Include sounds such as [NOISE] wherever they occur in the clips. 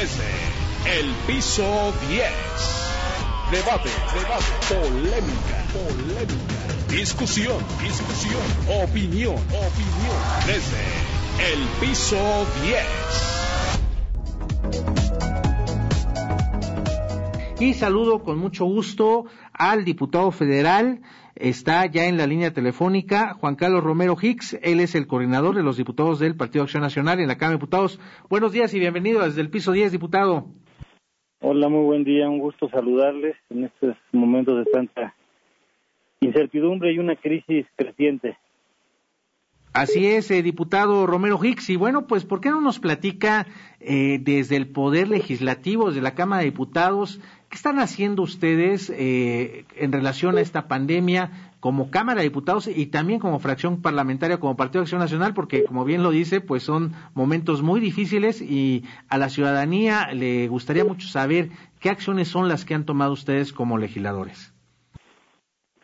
desde el piso 10. Debate, debate, polémica, polémica, discusión, discusión, opinión, opinión, desde el piso 10. Y saludo con mucho gusto al diputado federal Está ya en la línea telefónica Juan Carlos Romero Hicks, él es el coordinador de los diputados del Partido Acción Nacional en la Cámara de Diputados. Buenos días y bienvenido desde el piso 10, diputado. Hola, muy buen día, un gusto saludarles en estos momentos de tanta incertidumbre y una crisis creciente. Así es, eh, diputado Romero Hicks. Y bueno, pues, ¿por qué no nos platica eh, desde el Poder Legislativo, desde la Cámara de Diputados, qué están haciendo ustedes eh, en relación a esta pandemia como Cámara de Diputados y también como fracción parlamentaria, como Partido de Acción Nacional? Porque, como bien lo dice, pues son momentos muy difíciles y a la ciudadanía le gustaría mucho saber qué acciones son las que han tomado ustedes como legisladores.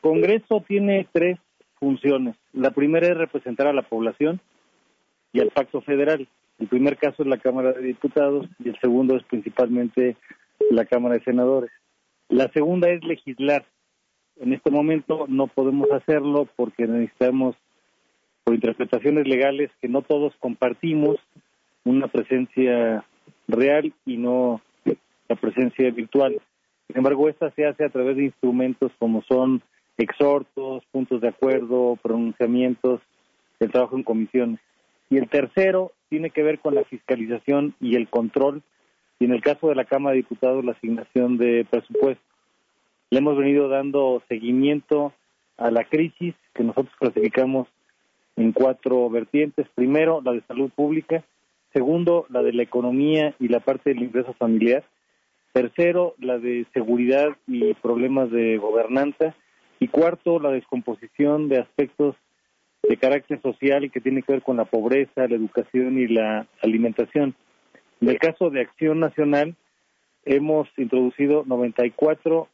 Congreso tiene tres funciones. La primera es representar a la población y al pacto federal. El primer caso es la Cámara de Diputados y el segundo es principalmente la Cámara de Senadores. La segunda es legislar. En este momento no podemos hacerlo porque necesitamos, por interpretaciones legales que no todos compartimos, una presencia real y no la presencia virtual. Sin embargo, esta se hace a través de instrumentos como son exhortos, puntos de acuerdo, pronunciamientos, el trabajo en comisiones. Y el tercero tiene que ver con la fiscalización y el control, y en el caso de la Cámara de Diputados, la asignación de presupuesto. Le hemos venido dando seguimiento a la crisis que nosotros clasificamos en cuatro vertientes. Primero, la de salud pública. Segundo, la de la economía y la parte del ingreso familiar. Tercero, la de seguridad y problemas de gobernanza. Y cuarto, la descomposición de aspectos de carácter social que tiene que ver con la pobreza, la educación y la alimentación. En el caso de Acción Nacional, hemos introducido 94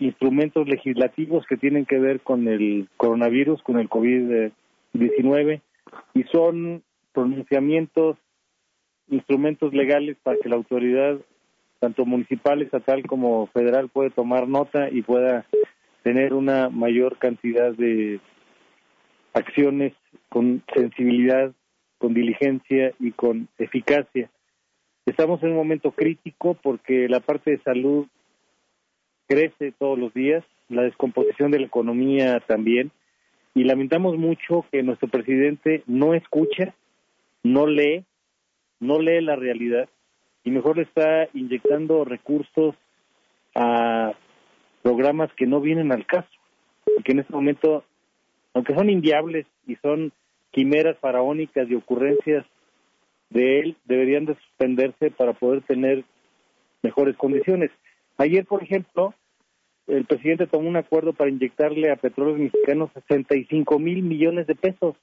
instrumentos legislativos que tienen que ver con el coronavirus, con el COVID-19, y son pronunciamientos, instrumentos legales para que la autoridad, tanto municipal, estatal como federal, pueda tomar nota y pueda tener una mayor cantidad de acciones con sensibilidad, con diligencia y con eficacia. Estamos en un momento crítico porque la parte de salud crece todos los días, la descomposición de la economía también, y lamentamos mucho que nuestro presidente no escucha, no lee, no lee la realidad y mejor le está inyectando recursos a programas que no vienen al caso y que en este momento, aunque son inviables y son quimeras faraónicas y ocurrencias de él, deberían de suspenderse para poder tener mejores condiciones. Ayer, por ejemplo, el presidente tomó un acuerdo para inyectarle a petróleos mexicanos 65 mil millones de pesos,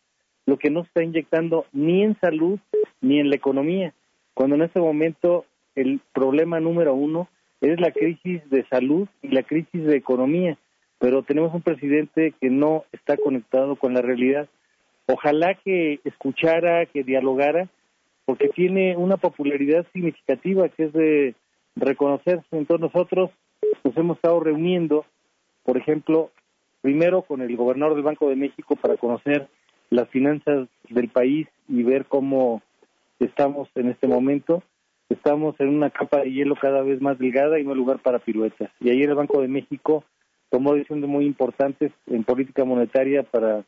lo que no se está inyectando ni en salud ni en la economía, cuando en este momento el problema número uno es la crisis de salud y la crisis de economía, pero tenemos un presidente que no está conectado con la realidad. Ojalá que escuchara, que dialogara, porque tiene una popularidad significativa que es de reconocerse. Entonces nosotros nos hemos estado reuniendo, por ejemplo, primero con el gobernador del Banco de México para conocer las finanzas del país y ver cómo estamos en este momento estamos en una capa de hielo cada vez más delgada y no hay lugar para piruetas. Y ayer el Banco de México tomó decisiones muy importantes en política monetaria para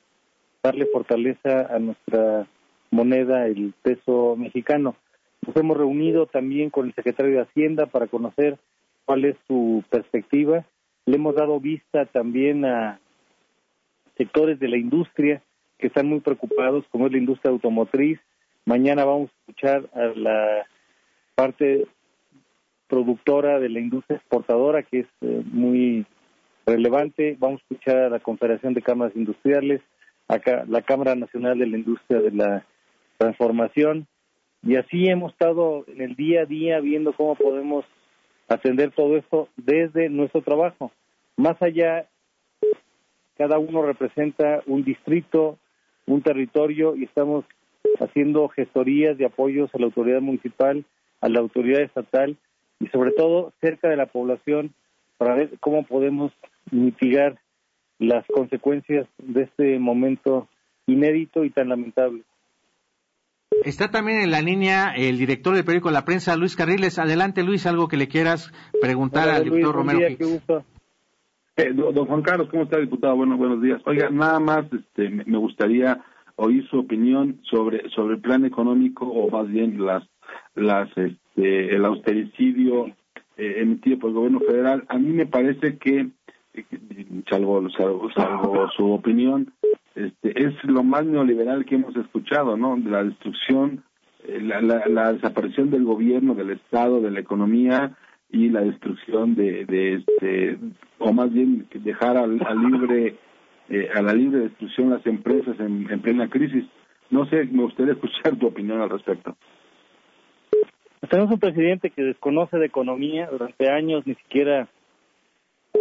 darle fortaleza a nuestra moneda, el peso mexicano. Nos hemos reunido también con el secretario de Hacienda para conocer cuál es su perspectiva. Le hemos dado vista también a sectores de la industria que están muy preocupados, como es la industria automotriz. Mañana vamos a escuchar a la parte productora de la industria exportadora, que es eh, muy relevante. Vamos a escuchar a la Confederación de Cámaras Industriales, acá la Cámara Nacional de la Industria de la Transformación, y así hemos estado en el día a día viendo cómo podemos atender todo esto desde nuestro trabajo. Más allá, cada uno representa un distrito, un territorio, y estamos haciendo gestorías de apoyos a la autoridad municipal a la autoridad estatal y sobre todo cerca de la población para ver cómo podemos mitigar las consecuencias de este momento inédito y tan lamentable. Está también en la línea el director del periódico La Prensa, Luis Carriles. Adelante, Luis, algo que le quieras preguntar al diputado Romero. Eh, don Juan Carlos, ¿cómo está, diputado? Bueno, buenos días. Oiga, nada más este, me gustaría oír su opinión sobre sobre el plan económico o más bien las las este, el austericidio eh, emitido por el gobierno federal. A mí me parece que salvo, salvo, su opinión, este, es lo más neoliberal que hemos escuchado, ¿no? La destrucción, eh, la, la, desaparición del gobierno, del Estado, de la economía y la destrucción de, de este, o más bien dejar al, libre, eh, a la libre destrucción las empresas en, en plena crisis. No sé, me gustaría [LAUGHS] escuchar tu opinión al respecto. Tenemos un presidente que desconoce de economía durante años, ni siquiera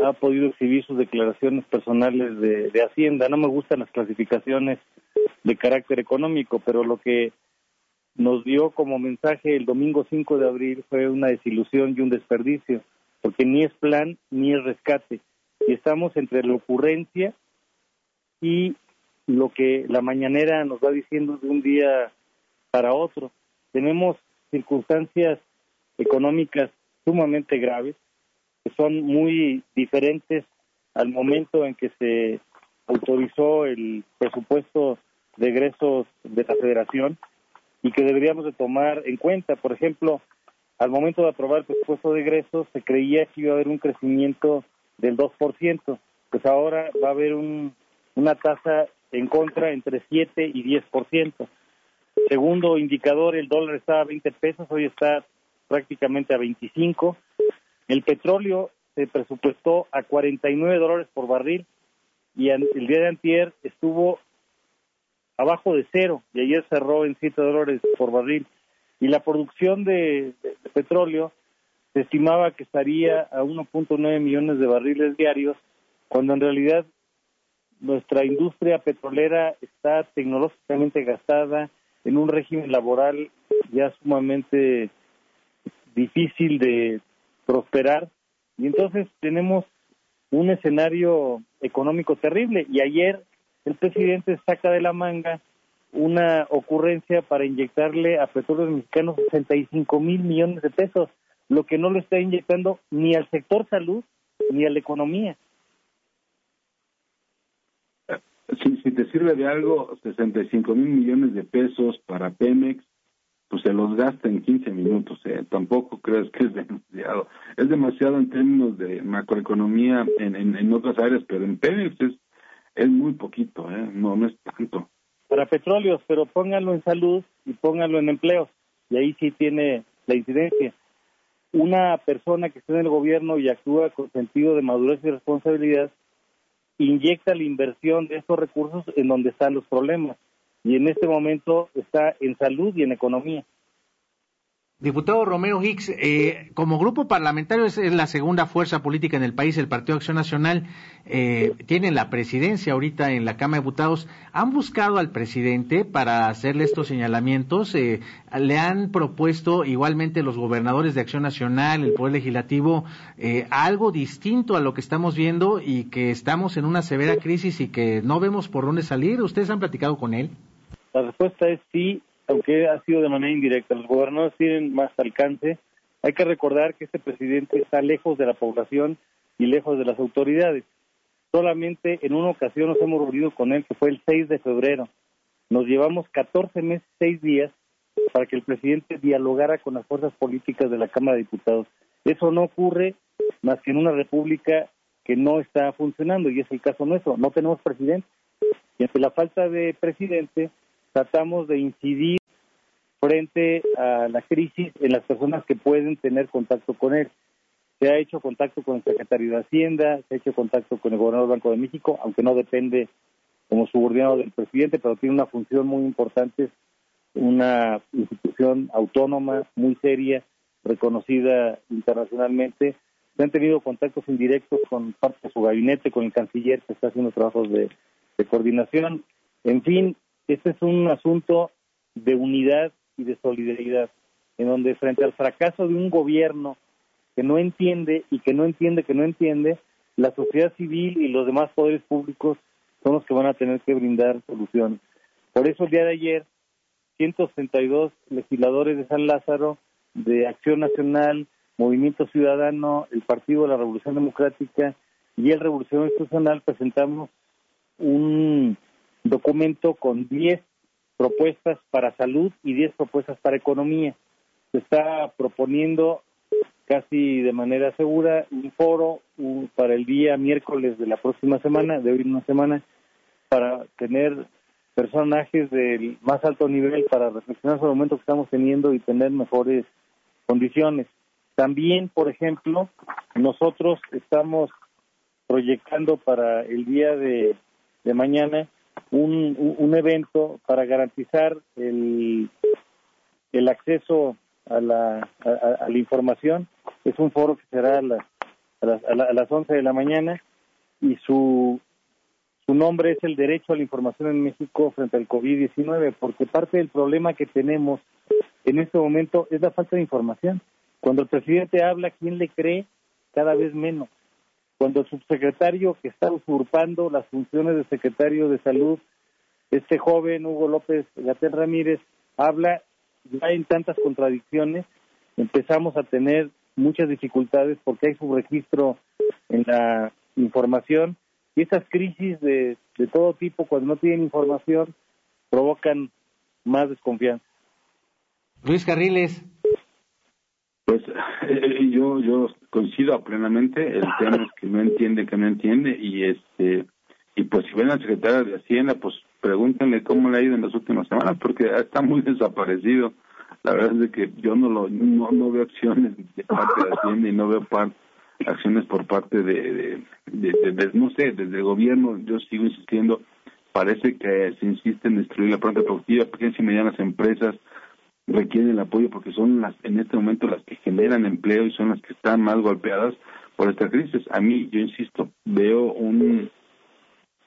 ha podido exhibir sus declaraciones personales de, Hacienda. No me gustan las clasificaciones de carácter económico, pero lo que nos dio como mensaje el domingo 5 de abril fue una desilusión y un desperdicio, porque ni es plan ni es rescate. Y estamos entre la ocurrencia y lo que la mañanera nos va diciendo de un día para otro. Tenemos circunstancias económicas sumamente graves, que son muy diferentes al momento en que se autorizó el presupuesto de egresos de la federación y que deberíamos de tomar en cuenta. Por ejemplo, al momento de aprobar el presupuesto de egresos se creía que iba a haber un crecimiento del 2%, pues ahora va a haber un, una tasa en contra entre 7 y 10%. Segundo indicador, el dólar está a 20 pesos, hoy está prácticamente a 25. El petróleo se presupuestó a 49 dólares por barril y el día de antier estuvo abajo de cero y ayer cerró en 7 dólares por barril. Y la producción de, petróleo se estimaba que estaría a 1.9 millones de barriles diarios, cuando en realidad nuestra industria petrolera está tecnológicamente gastada en un régimen laboral ya sumamente difícil de prosperar y entonces tenemos un escenario económico terrible y ayer el presidente saca de la manga una ocurrencia para inyectarle a petróleos mexicanos 65 mil millones de pesos, lo que no lo está inyectando ni al sector salud ni a la economía. Si, si te sirve de algo, 65 mil millones de pesos para Pemex, pues se los gasta en 15 minutos, ¿eh? tampoco crees que es demasiado. Es demasiado en términos de macroeconomía en, en, otras áreas, pero en Pemex es, es muy poquito, ¿eh? no, no es tanto. Para petróleos, pero pónganlo en salud y pónganlo en empleos, y ahí sí tiene la incidencia. Una persona que está en el gobierno y actúa con sentido de madurez y responsabilidad, inyecta la inversión de estos recursos en donde están los problemas y en este momento está en salud y en economía. Diputado Romero Hicks, eh, como grupo parlamentario es, la segunda fuerza política en el país, el Partido Acción Nacional eh, tiene la presidencia ahorita en la Cámara de Diputados. ¿Han buscado al presidente para hacerle estos señalamientos? Eh, ¿Le han propuesto igualmente los gobernadores de Acción Nacional, el Poder Legislativo, eh, algo distinto a lo que estamos viendo y que estamos en una severa crisis y que no vemos por dónde salir? ¿Ustedes han platicado con él? La respuesta es sí, aunque ha sido de manera indirecta. Los gobernadores tienen más alcance. Hay que recordar que este presidente está lejos de la población y lejos de las autoridades. Solamente en una ocasión nos hemos reunido con él, que fue el 6 de febrero. Nos llevamos 14 meses, 6 días, para que el presidente dialogara con las fuerzas políticas de la Cámara de Diputados. Eso no ocurre más que en una república que no está funcionando, y es el caso nuestro. No tenemos presidente. Y ante la falta de presidente, tratamos de incidir frente a la crisis en las personas que pueden tener contacto con él. Se ha hecho contacto con el secretario de Hacienda, se ha hecho contacto con el gobernador del Banco de México, aunque no depende como subordinado del presidente, pero tiene una función muy importante, una institución autónoma, muy seria, reconocida internacionalmente. Se han tenido contactos indirectos con parte de su gabinete, con el canciller que está haciendo trabajos de coordinación. En fin, este es un asunto de unidad y de solidaridad. en donde frente al fracaso de un gobierno que no entiende y que no entiende que no entiende, la sociedad civil y los demás poderes públicos son los que van a tener que brindar soluciones. Por eso el día de ayer, 162 legisladores de San Lázaro, de Acción Nacional, Movimiento Ciudadano, el Partido de la Revolución Democrática y el Revolución Institucional presentamos un documento con 10 propuestas para salud y 10 propuestas para economía. Se está proponiendo casi de manera segura un foro para el día miércoles de la próxima semana, de hoy una semana, para tener personajes del más alto nivel para reflexionar sobre el momento que estamos teniendo y tener mejores condiciones. También, por ejemplo, nosotros estamos proyectando para el día de, mañana un, un, evento para garantizar el, el acceso a la, a, la información. Es un foro que será a las, a las, a las 11 de la mañana y su, su nombre es el derecho a la información en México frente al COVID-19, porque parte del problema que tenemos en este momento es la falta de información. Cuando el presidente habla, ¿quién le cree? Cada vez menos. Cuando el subsecretario que está usurpando las funciones de secretario de salud, este joven Hugo López Gatel Ramírez, habla ya en tantas contradicciones, empezamos a tener muchas dificultades porque hay subregistro en la información y estas crisis de, de todo tipo, cuando no tienen información, provocan más desconfianza. Luis Carriles. Pues eh, yo yo coincido plenamente. El tema es que no entiende, que no entiende y este y pues si ven al secretario de Hacienda, pues pregúntenle cómo le ha ido en las últimas semanas, porque está muy desaparecido. La verdad es que yo no lo no, no veo acciones de parte de Hacienda y no veo acciones por parte de, de, no sé, desde el gobierno. Yo sigo insistiendo. Parece que se insiste en destruir la planta productiva, pequeñas y medianas empresas requieren el apoyo porque son las en este momento las que generan empleo y son las que están más golpeadas por esta crisis. A mí, yo insisto, veo un,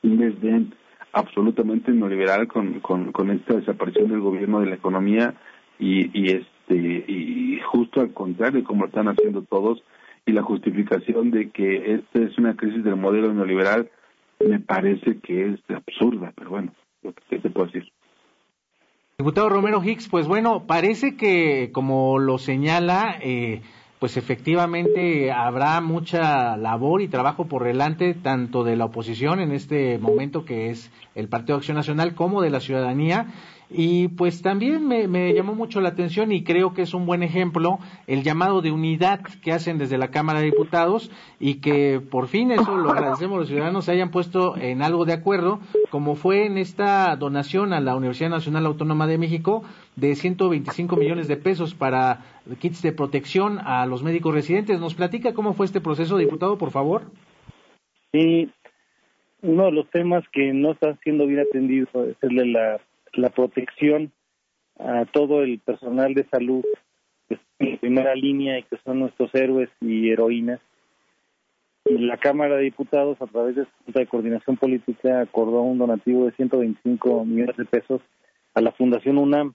un desdén absolutamente neoliberal con, con, con esta desaparición del gobierno de la economía y, y este y justo al contrario como lo están haciendo todos y la justificación de que esta es una crisis del modelo neoliberal me parece que es absurda pero bueno qué se puede decir Diputado Romero Hicks, pues bueno, parece que como lo señala, eh, pues efectivamente habrá mucha labor y trabajo por delante, tanto de la oposición en este momento que es el Partido de Acción Nacional, como de la ciudadanía. Y pues también me, llamó mucho la atención y creo que es un buen ejemplo el llamado de unidad que hacen desde la Cámara de Diputados y que por fin eso lo agradecemos los ciudadanos se hayan puesto en algo de acuerdo, como fue en esta donación a la Universidad Nacional Autónoma de México de 125 millones de pesos para kits de protección a los médicos residentes. ¿Nos platica cómo fue este proceso, diputado, por favor? Sí, uno de los temas que no está siendo bien atendido es el de la la protección a todo el personal de salud que en primera línea y que son nuestros héroes y heroínas. Y la Cámara de Diputados, a través de su Junta de Coordinación Política, acordó un donativo de 125 millones de pesos a la Fundación UNAM.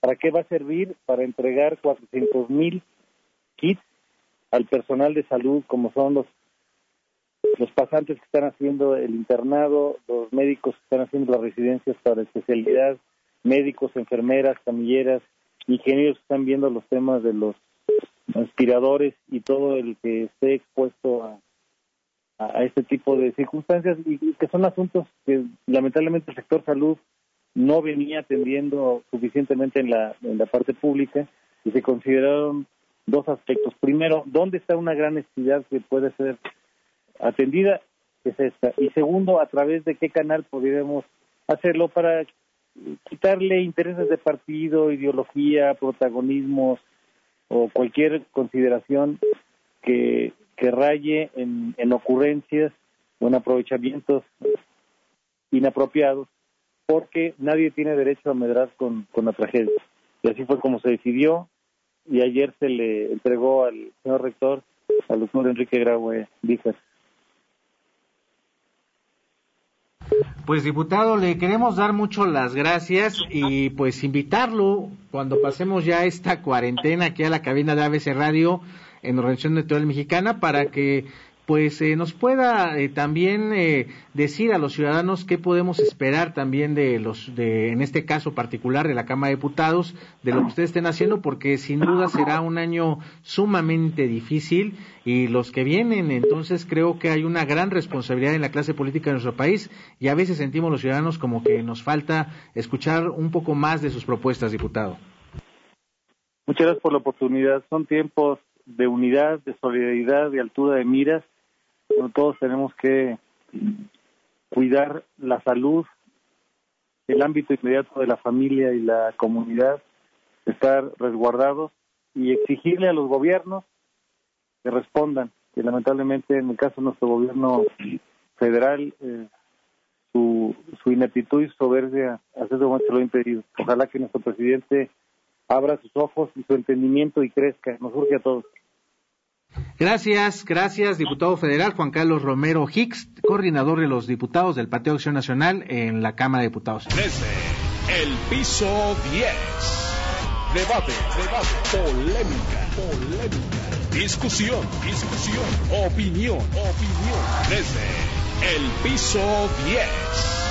¿Para qué va a servir? Para entregar 400 mil kits al personal de salud, como son los los pasantes que están haciendo el internado, los médicos que están haciendo las residencias para especialidad, médicos, enfermeras, camilleras, ingenieros que están viendo los temas de los aspiradores y todo el que esté expuesto a, a este tipo de circunstancias y, que son asuntos que lamentablemente el sector salud no venía atendiendo suficientemente en la, en la parte pública y se consideraron dos aspectos. Primero, ¿dónde está una gran necesidad que puede ser atendida es esta. Y segundo, a través de qué canal podríamos hacerlo para quitarle intereses de partido, ideología, protagonismos o cualquier consideración que, que raye en, en ocurrencias o en aprovechamientos inapropiados, porque nadie tiene derecho a medrar con, con la tragedia. Y así fue como se decidió, y ayer se le entregó al señor rector, al doctor Enrique Graue Díaz. Pues diputado, le queremos dar mucho las gracias y pues invitarlo cuando pasemos ya esta cuarentena aquí a la cabina de ABC Radio en Organización Electoral Mexicana para que pues eh, nos pueda eh, también eh, decir a los ciudadanos qué podemos esperar también de los de en este caso particular de la Cámara de Diputados de lo que ustedes estén haciendo porque sin duda será un año sumamente difícil y los que vienen entonces creo que hay una gran responsabilidad en la clase política de nuestro país y a veces sentimos los ciudadanos como que nos falta escuchar un poco más de sus propuestas diputado. Muchas gracias por la oportunidad. Son tiempos de unidad, de solidaridad, de altura de miras todos tenemos que cuidar la salud, el ámbito inmediato de la familia y la comunidad, estar resguardados y exigirle a los gobiernos que respondan, que lamentablemente en el caso de nuestro gobierno federal eh, su, su ineptitud y soberbia hasta ese momento lo ha impedido. Ojalá que nuestro presidente abra sus ojos y su entendimiento y crezca. Nos urge a todos. Gracias, gracias, diputado federal Juan Carlos Romero Hicks, coordinador de los diputados del Partido Acción Nacional en la Cámara de Diputados. el piso 10. Debate, debate, polémica, polémica, discusión, discusión, opinión, opinión. Desde el piso 10